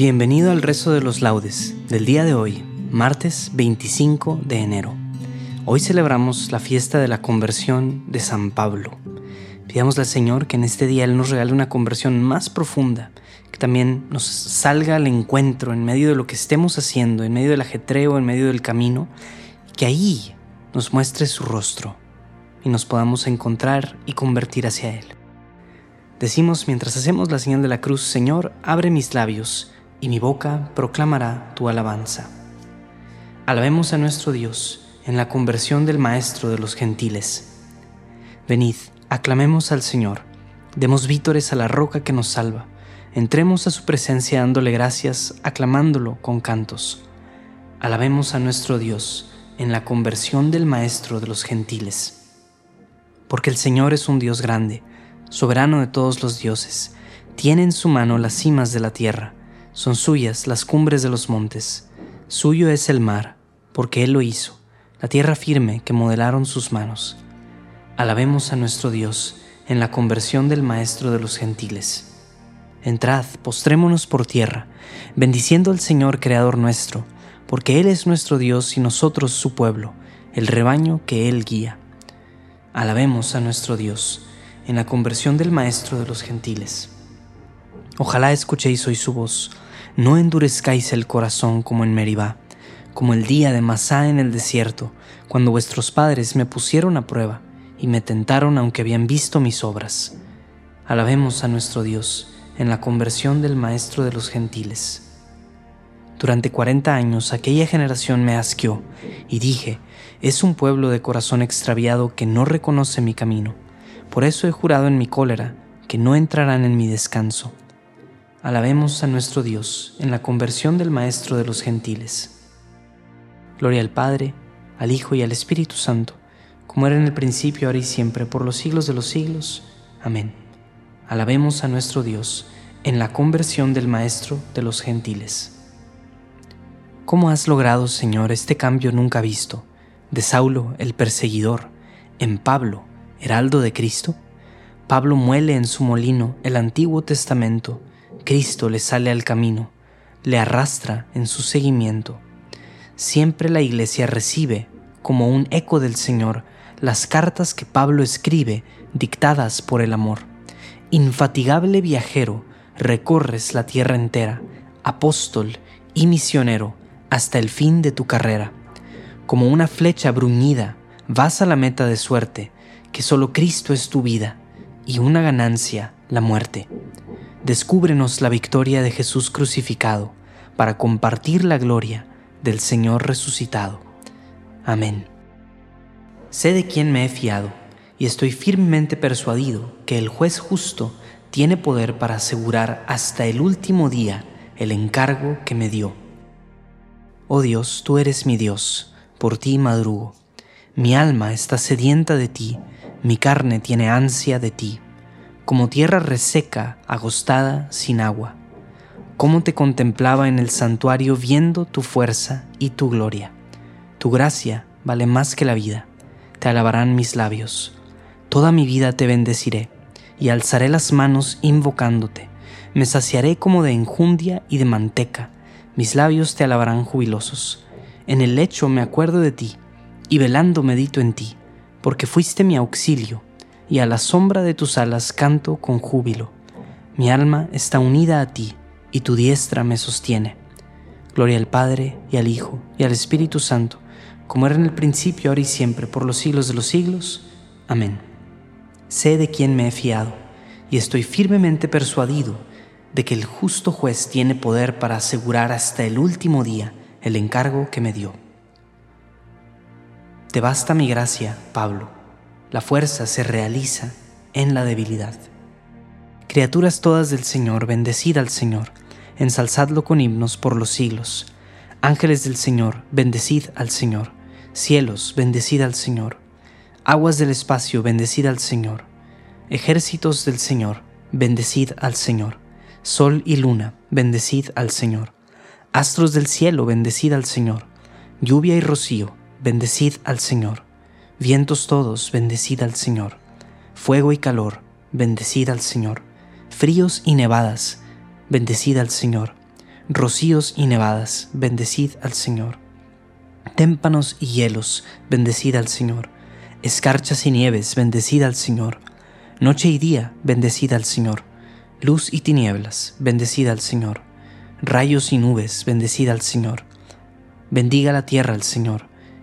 Bienvenido al rezo de los laudes del día de hoy, martes 25 de enero. Hoy celebramos la fiesta de la conversión de San Pablo. Pidamos al Señor que en este día Él nos regale una conversión más profunda, que también nos salga al encuentro en medio de lo que estemos haciendo, en medio del ajetreo, en medio del camino, que ahí nos muestre su rostro y nos podamos encontrar y convertir hacia Él. Decimos mientras hacemos la señal de la cruz, Señor, abre mis labios y mi boca proclamará tu alabanza. Alabemos a nuestro Dios en la conversión del Maestro de los gentiles. Venid, aclamemos al Señor, demos vítores a la roca que nos salva, entremos a su presencia dándole gracias, aclamándolo con cantos. Alabemos a nuestro Dios en la conversión del Maestro de los gentiles. Porque el Señor es un Dios grande, soberano de todos los dioses, tiene en su mano las cimas de la tierra, son suyas las cumbres de los montes, suyo es el mar, porque Él lo hizo, la tierra firme que modelaron sus manos. Alabemos a nuestro Dios en la conversión del Maestro de los gentiles. Entrad, postrémonos por tierra, bendiciendo al Señor Creador nuestro, porque Él es nuestro Dios y nosotros su pueblo, el rebaño que Él guía. Alabemos a nuestro Dios en la conversión del Maestro de los gentiles. Ojalá escuchéis hoy su voz, no endurezcáis el corazón como en Meribá, como el día de Masá en el desierto, cuando vuestros padres me pusieron a prueba y me tentaron aunque habían visto mis obras. Alabemos a nuestro Dios en la conversión del Maestro de los gentiles. Durante cuarenta años aquella generación me asqueó y dije, es un pueblo de corazón extraviado que no reconoce mi camino. Por eso he jurado en mi cólera que no entrarán en mi descanso. Alabemos a nuestro Dios en la conversión del Maestro de los gentiles. Gloria al Padre, al Hijo y al Espíritu Santo, como era en el principio, ahora y siempre, por los siglos de los siglos. Amén. Alabemos a nuestro Dios en la conversión del Maestro de los gentiles. ¿Cómo has logrado, Señor, este cambio nunca visto, de Saulo, el perseguidor, en Pablo, heraldo de Cristo? Pablo muele en su molino el Antiguo Testamento, Cristo le sale al camino, le arrastra en su seguimiento. Siempre la iglesia recibe, como un eco del Señor, las cartas que Pablo escribe dictadas por el amor. Infatigable viajero, recorres la tierra entera, apóstol y misionero, hasta el fin de tu carrera. Como una flecha bruñida, vas a la meta de suerte, que solo Cristo es tu vida, y una ganancia, la muerte descúbrenos la victoria de Jesús crucificado para compartir la gloria del Señor resucitado. Amén. Sé de quién me he fiado y estoy firmemente persuadido que el juez justo tiene poder para asegurar hasta el último día el encargo que me dio. Oh Dios, tú eres mi Dios, por ti madrugo. Mi alma está sedienta de ti, mi carne tiene ansia de ti como tierra reseca, agostada, sin agua. cómo te contemplaba en el santuario viendo tu fuerza y tu gloria. Tu gracia vale más que la vida, te alabarán mis labios. Toda mi vida te bendeciré, y alzaré las manos invocándote. Me saciaré como de enjundia y de manteca, mis labios te alabarán jubilosos. En el lecho me acuerdo de ti, y velando medito en ti, porque fuiste mi auxilio, y a la sombra de tus alas canto con júbilo. Mi alma está unida a ti, y tu diestra me sostiene. Gloria al Padre, y al Hijo, y al Espíritu Santo, como era en el principio, ahora y siempre, por los siglos de los siglos. Amén. Sé de quién me he fiado, y estoy firmemente persuadido de que el justo juez tiene poder para asegurar hasta el último día el encargo que me dio. Te basta mi gracia, Pablo. La fuerza se realiza en la debilidad. Criaturas todas del Señor, bendecid al Señor, ensalzadlo con himnos por los siglos. Ángeles del Señor, bendecid al Señor. Cielos, bendecid al Señor. Aguas del espacio, bendecid al Señor. Ejércitos del Señor, bendecid al Señor. Sol y luna, bendecid al Señor. Astros del cielo, bendecid al Señor. Lluvia y rocío, bendecid al Señor. Vientos todos, bendecid al Señor. Fuego y calor, bendecid al Señor. Fríos y nevadas, bendecid al Señor. Rocíos y nevadas, bendecid al Señor. Témpanos y hielos, bendecid al Señor. Escarchas y nieves, bendecid al Señor. Noche y día, bendecid al Señor. Luz y tinieblas, bendecid al Señor. Rayos y nubes, bendecid al Señor. Bendiga la tierra al Señor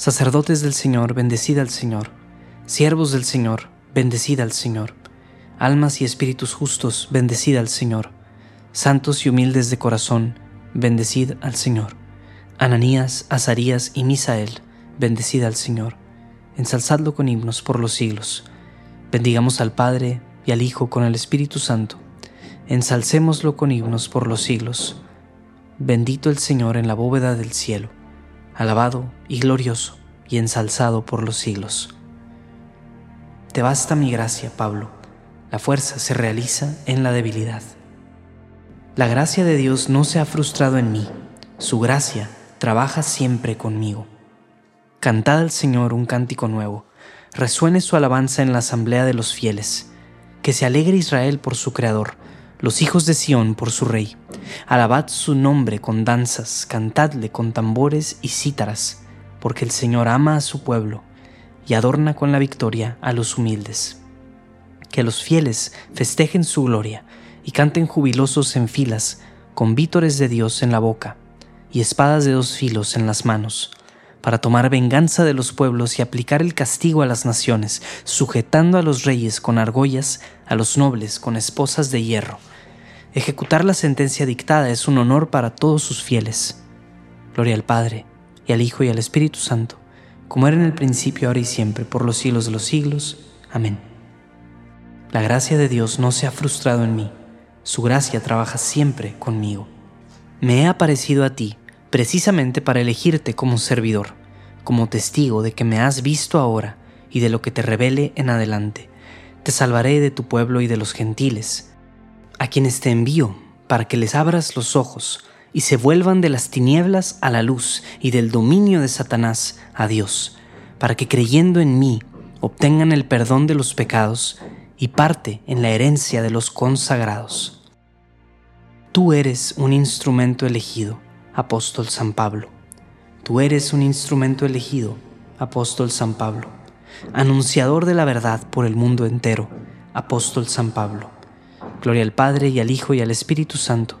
Sacerdotes del Señor, bendecida al Señor. Siervos del Señor, bendecida al Señor. Almas y espíritus justos, bendecida al Señor. Santos y humildes de corazón, bendecid al Señor. Ananías, Azarías y Misael, bendecida al Señor. Ensalzadlo con himnos por los siglos. Bendigamos al Padre y al Hijo con el Espíritu Santo. Ensalcémoslo con himnos por los siglos. Bendito el Señor en la bóveda del cielo alabado y glorioso y ensalzado por los siglos. Te basta mi gracia, Pablo. La fuerza se realiza en la debilidad. La gracia de Dios no se ha frustrado en mí. Su gracia trabaja siempre conmigo. Cantad al Señor un cántico nuevo. Resuene su alabanza en la asamblea de los fieles. Que se alegre Israel por su Creador los hijos de Sión por su rey. Alabad su nombre con danzas, cantadle con tambores y cítaras, porque el Señor ama a su pueblo y adorna con la victoria a los humildes. Que los fieles festejen su gloria y canten jubilosos en filas, con vítores de Dios en la boca y espadas de dos filos en las manos, para tomar venganza de los pueblos y aplicar el castigo a las naciones, sujetando a los reyes con argollas, a los nobles con esposas de hierro Ejecutar la sentencia dictada es un honor para todos sus fieles. Gloria al Padre, y al Hijo, y al Espíritu Santo, como era en el principio, ahora y siempre, por los siglos de los siglos. Amén. La gracia de Dios no se ha frustrado en mí, su gracia trabaja siempre conmigo. Me he aparecido a ti precisamente para elegirte como servidor, como testigo de que me has visto ahora y de lo que te revele en adelante. Te salvaré de tu pueblo y de los gentiles a quienes te envío para que les abras los ojos y se vuelvan de las tinieblas a la luz y del dominio de Satanás a Dios, para que creyendo en mí obtengan el perdón de los pecados y parte en la herencia de los consagrados. Tú eres un instrumento elegido, apóstol San Pablo. Tú eres un instrumento elegido, apóstol San Pablo. Anunciador de la verdad por el mundo entero, apóstol San Pablo Gloria al Padre y al Hijo y al Espíritu Santo.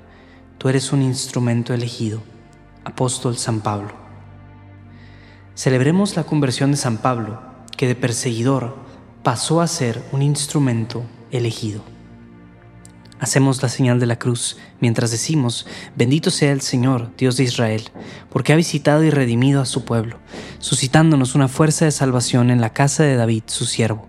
Tú eres un instrumento elegido. Apóstol San Pablo. Celebremos la conversión de San Pablo, que de perseguidor pasó a ser un instrumento elegido. Hacemos la señal de la cruz mientras decimos, bendito sea el Señor, Dios de Israel, porque ha visitado y redimido a su pueblo, suscitándonos una fuerza de salvación en la casa de David, su siervo,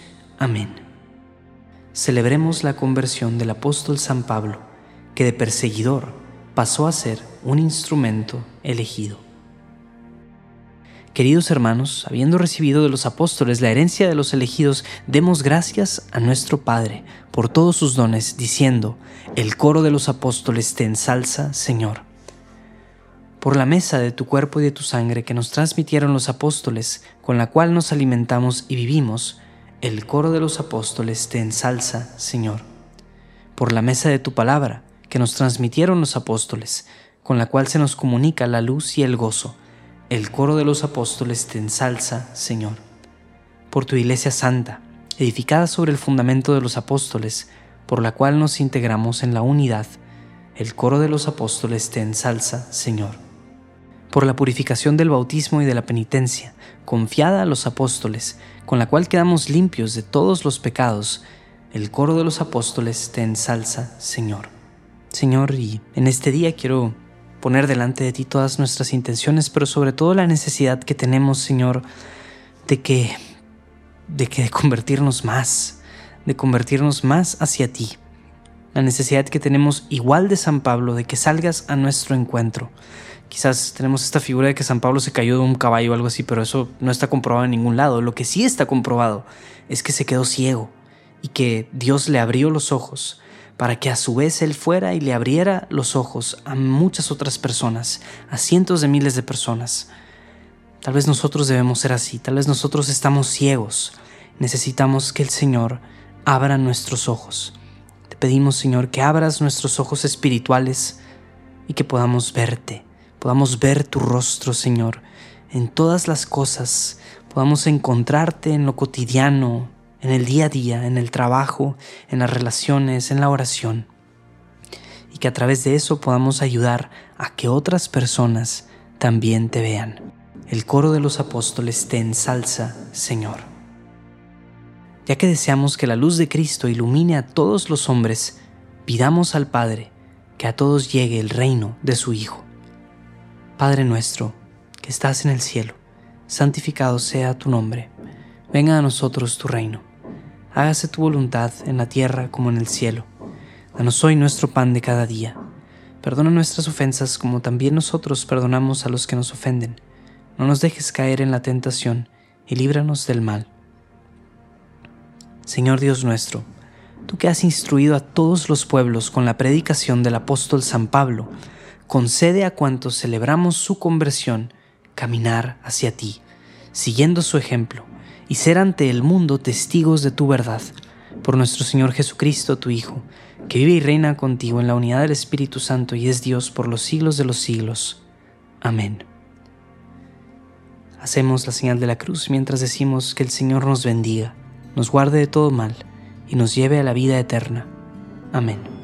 Amén. Celebremos la conversión del apóstol San Pablo, que de perseguidor pasó a ser un instrumento elegido. Queridos hermanos, habiendo recibido de los apóstoles la herencia de los elegidos, demos gracias a nuestro Padre por todos sus dones, diciendo, el coro de los apóstoles te ensalza, Señor. Por la mesa de tu cuerpo y de tu sangre que nos transmitieron los apóstoles, con la cual nos alimentamos y vivimos, el coro de los apóstoles te ensalza, Señor. Por la mesa de tu palabra que nos transmitieron los apóstoles, con la cual se nos comunica la luz y el gozo, el coro de los apóstoles te ensalza, Señor. Por tu iglesia santa, edificada sobre el fundamento de los apóstoles, por la cual nos integramos en la unidad, el coro de los apóstoles te ensalza, Señor. Por la purificación del bautismo y de la penitencia, confiada a los apóstoles, con la cual quedamos limpios de todos los pecados, el coro de los apóstoles te ensalza, Señor. Señor, y en este día quiero poner delante de ti todas nuestras intenciones, pero sobre todo la necesidad que tenemos, Señor, de que de que de convertirnos más, de convertirnos más hacia ti. La necesidad que tenemos igual de San Pablo de que salgas a nuestro encuentro. Quizás tenemos esta figura de que San Pablo se cayó de un caballo o algo así, pero eso no está comprobado en ningún lado. Lo que sí está comprobado es que se quedó ciego y que Dios le abrió los ojos para que a su vez Él fuera y le abriera los ojos a muchas otras personas, a cientos de miles de personas. Tal vez nosotros debemos ser así, tal vez nosotros estamos ciegos, necesitamos que el Señor abra nuestros ojos. Te pedimos, Señor, que abras nuestros ojos espirituales y que podamos verte, podamos ver tu rostro, Señor, en todas las cosas, podamos encontrarte en lo cotidiano, en el día a día, en el trabajo, en las relaciones, en la oración. Y que a través de eso podamos ayudar a que otras personas también te vean. El coro de los apóstoles te ensalza, Señor. Ya que deseamos que la luz de Cristo ilumine a todos los hombres, pidamos al Padre que a todos llegue el reino de su Hijo. Padre nuestro, que estás en el cielo, santificado sea tu nombre. Venga a nosotros tu reino hágase tu voluntad en la tierra como en el cielo. Danos hoy nuestro pan de cada día. Perdona nuestras ofensas como también nosotros perdonamos a los que nos ofenden. No nos dejes caer en la tentación y líbranos del mal. Señor Dios nuestro, tú que has instruido a todos los pueblos con la predicación del apóstol San Pablo, concede a cuantos celebramos su conversión caminar hacia ti, siguiendo su ejemplo y ser ante el mundo testigos de tu verdad. Por nuestro Señor Jesucristo, tu Hijo, que vive y reina contigo en la unidad del Espíritu Santo y es Dios por los siglos de los siglos. Amén. Hacemos la señal de la cruz mientras decimos que el Señor nos bendiga, nos guarde de todo mal y nos lleve a la vida eterna. Amén.